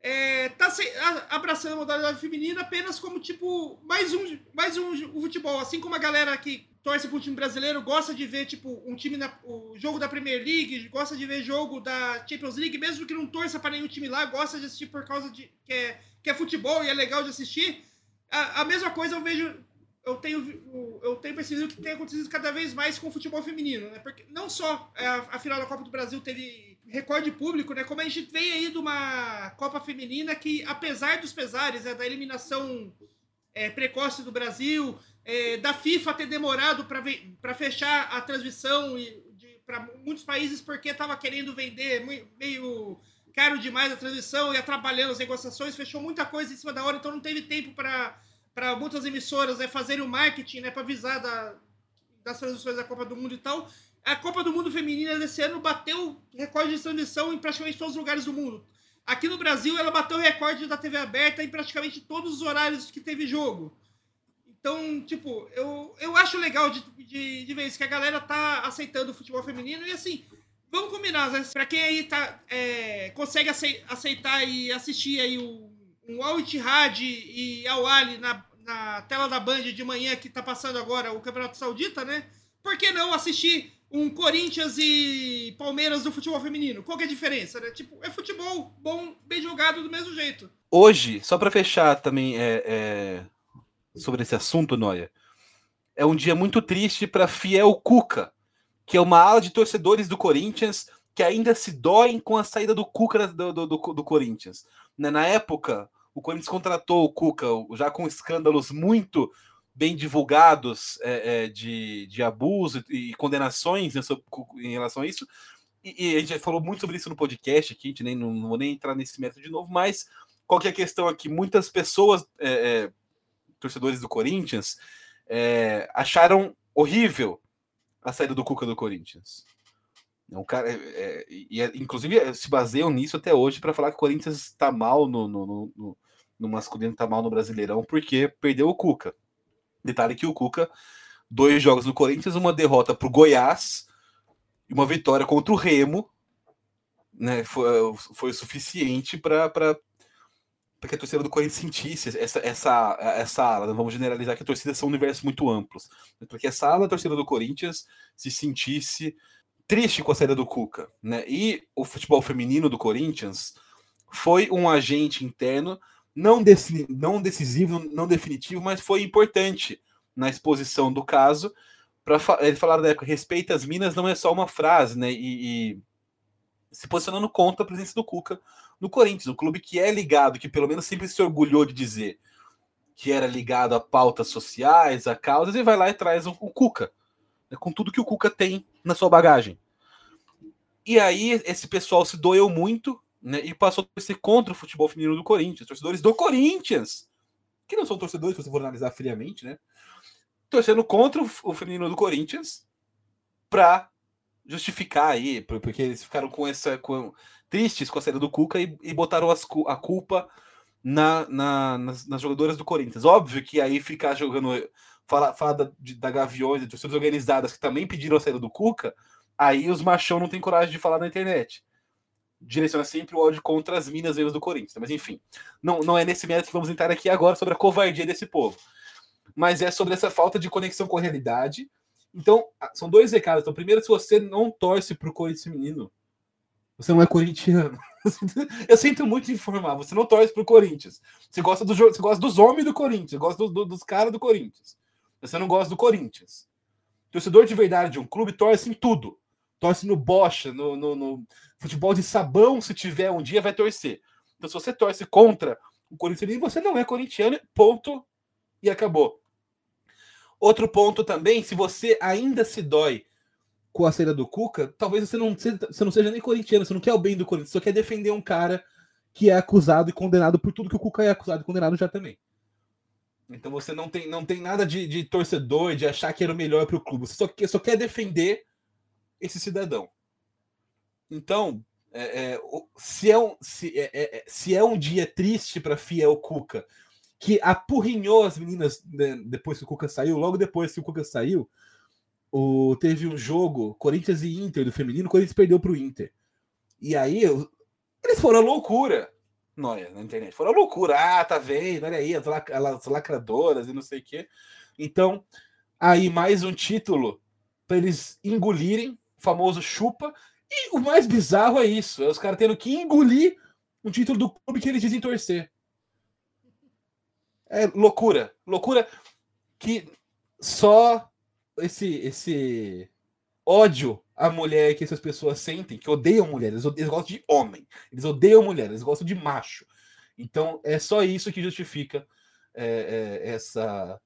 é, tá se, a, abraçando a modalidade feminina apenas como tipo mais um, mais um, um futebol. Assim como a galera que torce para o time brasileiro gosta de ver tipo um time na, o jogo da Premier League, gosta de ver jogo da Champions League, mesmo que não torça para nenhum time lá, gosta de assistir por causa de que é, que é futebol e é legal de assistir. A, a mesma coisa eu vejo eu tenho, eu tenho percebido que tem acontecido cada vez mais com o futebol feminino, né? Porque não só a, a final da Copa do Brasil teve recorde público, né? Como a gente vem aí de uma Copa Feminina que, apesar dos pesares, né, da eliminação é, precoce do Brasil, é, da FIFA ter demorado para fechar a transmissão para muitos países porque estava querendo vender meio caro demais a transmissão e atrapalhando as negociações, fechou muita coisa em cima da hora, então não teve tempo para muitas emissoras é fazerem o marketing, né, para avisar da, das transmissões da Copa do Mundo e tal. A Copa do Mundo Feminina desse ano bateu recorde de transmissão em praticamente todos os lugares do mundo. Aqui no Brasil, ela bateu o recorde da TV aberta em praticamente todos os horários que teve jogo. Então, tipo, eu, eu acho legal de, de, de ver isso, que a galera tá aceitando o futebol feminino. E assim, vamos combinar, né? Pra quem aí tá, é, consegue aceitar e assistir aí o um Al Ittihad e Al Ali na, na tela da Band de manhã que tá passando agora o Campeonato Saudita, né? Por que não assistir um Corinthians e Palmeiras do futebol feminino? Qual que é a diferença, né? Tipo, é futebol bom, bem jogado do mesmo jeito. Hoje, só para fechar também é, é, sobre esse assunto, Noia, é um dia muito triste para Fiel Cuca, que é uma ala de torcedores do Corinthians que ainda se doem com a saída do Cuca do, do, do, do Corinthians. Né, na época, o Corinthians contratou o Cuca já com escândalos muito bem divulgados é, é, de, de abuso e condenações né, sobre, em relação a isso. E, e, a gente já falou muito sobre isso no podcast aqui, a gente nem, não, não vou nem entrar nesse método de novo, mas qual que é a questão aqui? Muitas pessoas, é, torcedores do Corinthians, acharam horrível a saída do Cuca do Corinthians. É um cara, e inclusive se baseiam nisso até hoje para falar que o Corinthians está mal no, no, no, no masculino tá mal no Brasileirão porque perdeu o Cuca. Detalhe que o Cuca, dois jogos no Corinthians, uma derrota para o Goiás e uma vitória contra o Remo, né? Foi, foi suficiente para que a torcida do Corinthians sentisse essa, essa, essa ala. Vamos generalizar que a torcida são universos muito amplos. Para que essa ala da torcida do Corinthians se sentisse triste com a saída do Cuca. Né? E o futebol feminino do Corinthians foi um agente interno não, não decisivo, não definitivo, mas foi importante na exposição do caso. Para ele falar da época, respeita as minas não é só uma frase, né? E, e, se posicionando contra a presença do Cuca no Corinthians, um clube que é ligado, que pelo menos sempre se orgulhou de dizer que era ligado a pautas sociais, a causas, e vai lá e traz o, o Cuca, né, com tudo que o Cuca tem na sua bagagem. E aí esse pessoal se doeu muito né, e passou a ser contra o futebol feminino do Corinthians, torcedores do Corinthians, que não são torcedores, se você for analisar friamente, né? Torcendo contra o feminino do Corinthians para justificar aí, porque eles ficaram com essa. Com, tristes com a saída do Cuca e, e botaram as, a culpa na, na, nas, nas, jogadoras do Corinthians. Óbvio que aí ficar jogando. Falar, falar da, da Gaviões, de torcidas organizadas que também pediram a saída do Cuca, aí os machão não têm coragem de falar na internet direciona sempre o ódio contra as minas vivas do Corinthians. Mas enfim, não, não é nesse mérito que vamos entrar aqui agora sobre a covardia desse povo. Mas é sobre essa falta de conexão com a realidade. Então, são dois recados. Então, primeiro, se você não torce para o Corinthians feminino, você não é corintiano. Eu sinto muito informar. Você não torce para o Corinthians. Você gosta, do, você gosta dos homens do Corinthians. Você gosta do, do, dos caras do Corinthians. Você não gosta do Corinthians. Torcedor de verdade de um clube torce em tudo torce no bocha, no, no, no, futebol de sabão, se tiver um dia, vai torcer. Então, se você torce contra o Corinthians, você não é corintiano, ponto, e acabou. Outro ponto também, se você ainda se dói com a saída do Cuca, talvez você não, seja, você não seja nem corintiano, você não quer o bem do Corinthians, você só quer defender um cara que é acusado e condenado por tudo que o Cuca é acusado e condenado já também. Então você não tem, não tem nada de, de torcedor, de achar que era o melhor para o clube. Você só, só quer defender esse cidadão. Então, é, é, se, é um, se, é, é, é se é um dia triste para Fiel Cuca que apurrinhou as meninas né, depois que o Cuca saiu. Logo depois que o Cuca saiu, o, teve um jogo, Corinthians e Inter do feminino, o Corinthians perdeu para o Inter. E aí eles foram loucura Noia, na internet. Foram loucura. Ah, tá vendo? Olha aí, as, lac as lacradoras e não sei o quê. Então, aí mais um título para eles engolirem, o famoso chupa. E o mais bizarro é isso: é os caras tendo que engolir um título do clube que eles dizem torcer. É loucura. Loucura que só esse, esse ódio à mulher que essas pessoas sentem, que odeiam mulheres, eles gostam de homem, eles odeiam mulheres, eles gostam de macho. Então é só isso que justifica é, é, essa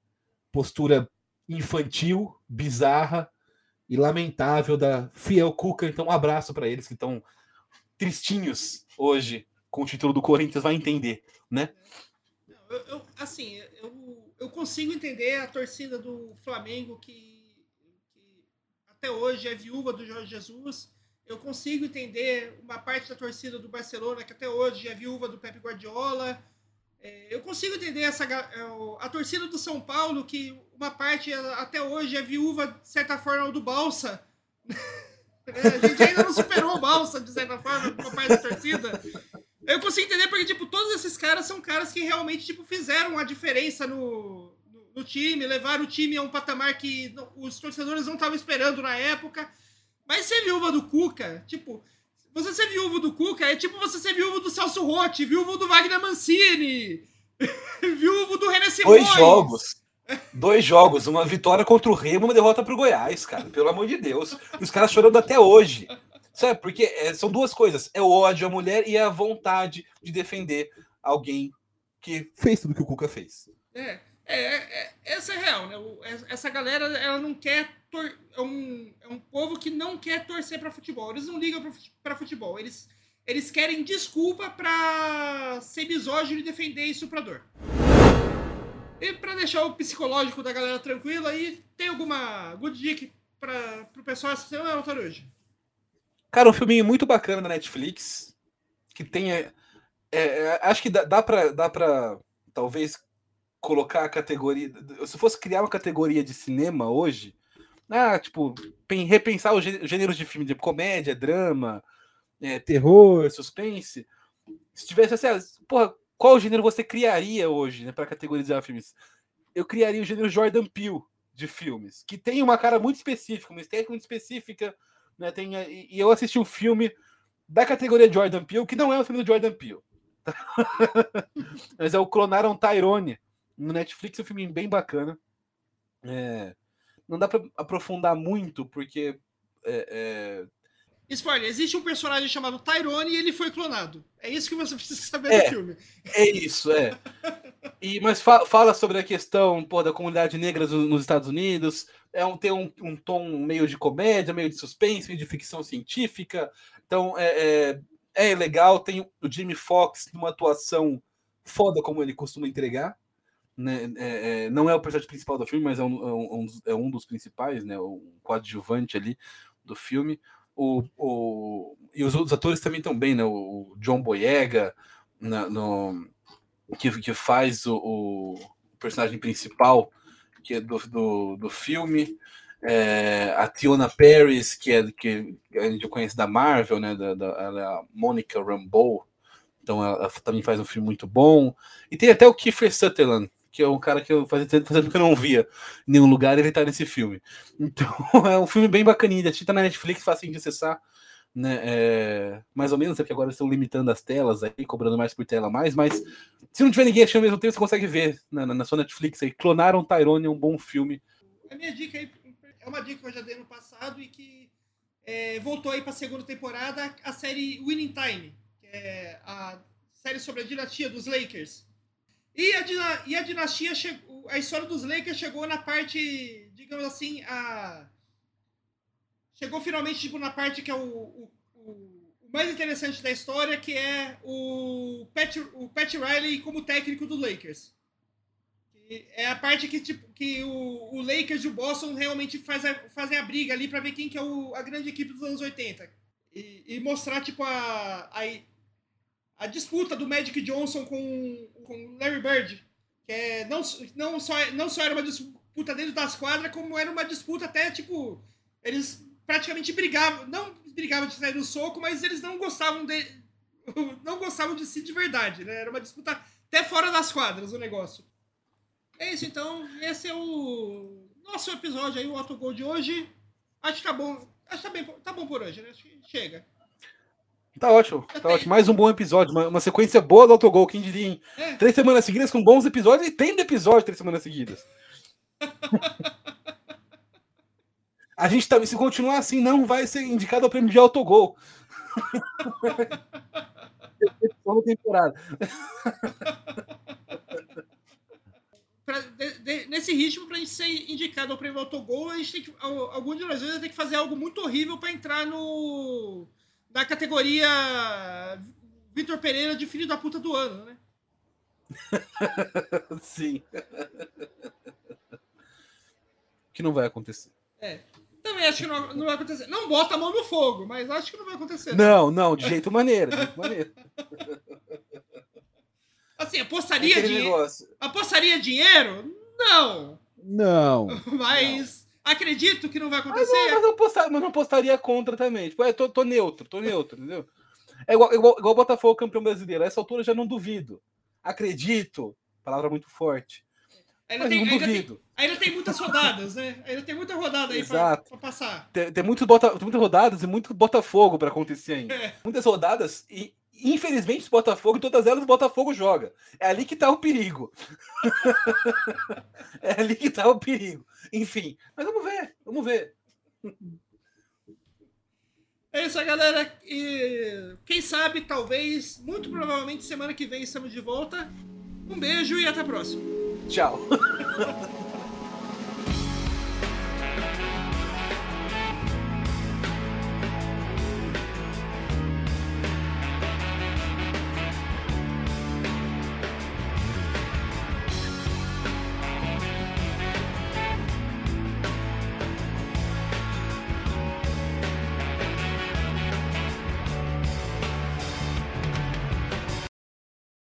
postura infantil, bizarra e lamentável da Fiel Cuca. Então um abraço para eles que estão tristinhos hoje com o título do Corinthians, vai entender, né? Eu, eu, assim, eu, eu consigo entender a torcida do Flamengo que até hoje é viúva do Jorge Jesus. Eu consigo entender uma parte da torcida do Barcelona que até hoje é viúva do Pepe Guardiola. É, eu consigo entender essa, é, a torcida do São Paulo, que uma parte até hoje é viúva, de certa forma, do Balsa. É, a gente ainda não superou o Balsa, de certa forma, uma parte da torcida. Eu consigo entender porque, tipo, todos esses caras são caras que realmente, tipo, fizeram a diferença no, no time, levaram o time a um patamar que os torcedores não estavam esperando na época. Mas ser viúva do Cuca, tipo, você ser viúvo do Cuca é tipo você ser viúvo do Celso Rotti, viúvo do Wagner Mancini, viúvo do René Simões. Dois jogos. Dois jogos, uma vitória contra o Remo, uma derrota para o Goiás, cara. Pelo amor de Deus. Os caras chorando até hoje. Sabe? Porque é, são duas coisas: é o ódio à mulher e a vontade de defender alguém que fez tudo que o Cuca fez. É. É, é, é, essa é real, né? Essa galera, ela não quer. Tor é, um, é um povo que não quer torcer para futebol. Eles não ligam para futebol. Eles, eles querem desculpa para ser misógino e defender estuprador. E para deixar o psicológico da galera tranquilo aí, tem alguma good dica para o pessoal essa semana, hoje? Cara, um filminho muito bacana da Netflix, que tem. É, é, acho que dá, dá para dá pra talvez colocar a categoria. Se fosse criar uma categoria de cinema hoje, ah, tipo, repensar os gêneros de filme de comédia, drama, é, terror, suspense. Se tivesse assim, ah, porra, qual gênero você criaria hoje né, para categorizar filmes? Eu criaria o gênero Jordan Peele de filmes, que tem uma cara muito específica, uma estética muito específica. Né, tem, e eu assisti um filme da categoria Jordan Peele, que não é um filme do Jordan Peele. Mas é o Clonaram Tyrone, no Netflix é um filme bem bacana. É, não dá para aprofundar muito, porque. É, é... Spoiler, existe um personagem chamado Tyrone e ele foi clonado. É isso que você precisa saber é, do filme. É isso, é. E, mas fa fala sobre a questão pô, da comunidade negra nos Estados Unidos. É um, tem um, um, tom meio de comédia, meio de suspense, meio de ficção científica. Então é, é, é legal. Tem o Jimmy Fox numa atuação foda como ele costuma entregar né, é, é, não é o personagem principal do filme, mas é um, é um, é um dos principais, né, o coadjuvante ali do filme. O, o, e os outros atores também estão bem, né? O John Boyega, na, no, que, que faz o, o, personagem principal que é do, do, do filme. É, a Tiona Paris, que é que a gente conhece da Marvel, né? Da, da, ela é a Monica Rambeau, então ela, ela, também faz um filme muito bom. E tem até o Kiefer Sutherland, que é um cara que eu fazia tempo que eu não via em nenhum lugar, ele tá nesse filme. Então, é um filme bem bacaninha, tá na Netflix, fácil de acessar, né? É, mais ou menos, é porque agora estão limitando as telas aí, cobrando mais por tela mais, mas se não tiver ninguém achando ao mesmo tempo, você consegue ver na, na, na sua Netflix aí. Clonaram Tyrone é um bom filme. A minha dica aí é uma dica que eu já dei no passado e que é, voltou aí pra segunda temporada, a série Winning Time, que é a série sobre a dinastia dos Lakers. E a, e a dinastia chegou. A história dos Lakers chegou na parte, digamos assim, a. Chegou finalmente tipo, na parte que é o, o, o mais interessante da história, que é o Pat, o Pat Riley como técnico do Lakers. É a parte que, tipo, que o, o Lakers e o Boston realmente faz a, fazem a briga ali para ver quem que é o, a grande equipe dos anos 80. E, e mostrar, tipo, a, a, a disputa do Magic Johnson com, com Larry Bird, Que é, não, não, só, não só era uma disputa dentro das quadras, como era uma disputa até, tipo, eles praticamente brigavam, não brigavam de sair no soco, mas eles não gostavam de, não gostavam de si de verdade, né? Era uma disputa até fora das quadras o negócio. É isso, então, esse é o nosso episódio aí, o autogol de hoje. Acho que tá bom, acho que tá, bem, tá bom por hoje, né? Acho que chega. Tá ótimo, tá ótimo. Mais um bom episódio, uma, uma sequência boa do autogol, quem diria, hein? É. Três semanas seguidas com bons episódios e tem episódio três semanas seguidas. A gente tá, se continuar assim, não vai ser indicado ao prêmio de autogol. Temporada. Pra, de, de, nesse ritmo, pra gente ser indicado ao prêmio autogol, a gente tem que. Algum de nós vezes tem que fazer algo muito horrível para entrar no. Na categoria Vitor Pereira de filho da puta do ano, né? Sim. Que não vai acontecer. É. Também acho que não, não, vai acontecer. Não bota a mão no fogo, mas acho que não vai acontecer. Não, não, de jeito maneiro, de jeito maneiro. Assim, apostaria, é dinheiro. apostaria dinheiro? Não. Não. Mas não. Acredito que não vai acontecer. Mas, mas, eu, postar, mas não postaria contra também. Tipo, é, tô, tô neutro, tô neutro, entendeu? É igual, igual, igual o Botafogo campeão brasileiro. A essa altura já não duvido. Acredito. Palavra muito forte. Ainda tem, ainda, tem, ainda tem, muitas rodadas, né? Ainda tem muita rodada aí para passar. Tem, tem, muito bota, tem muitas rodadas e muito Botafogo para acontecer ainda. É. Muitas rodadas e, infelizmente, o Botafogo, em todas elas, o Botafogo joga. É ali que tá o perigo. é ali que tá o perigo. Enfim, mas vamos ver, vamos ver. É isso aí, galera. E quem sabe, talvez, muito provavelmente, semana que vem estamos de volta. Um beijo e até a próxima. Tchau.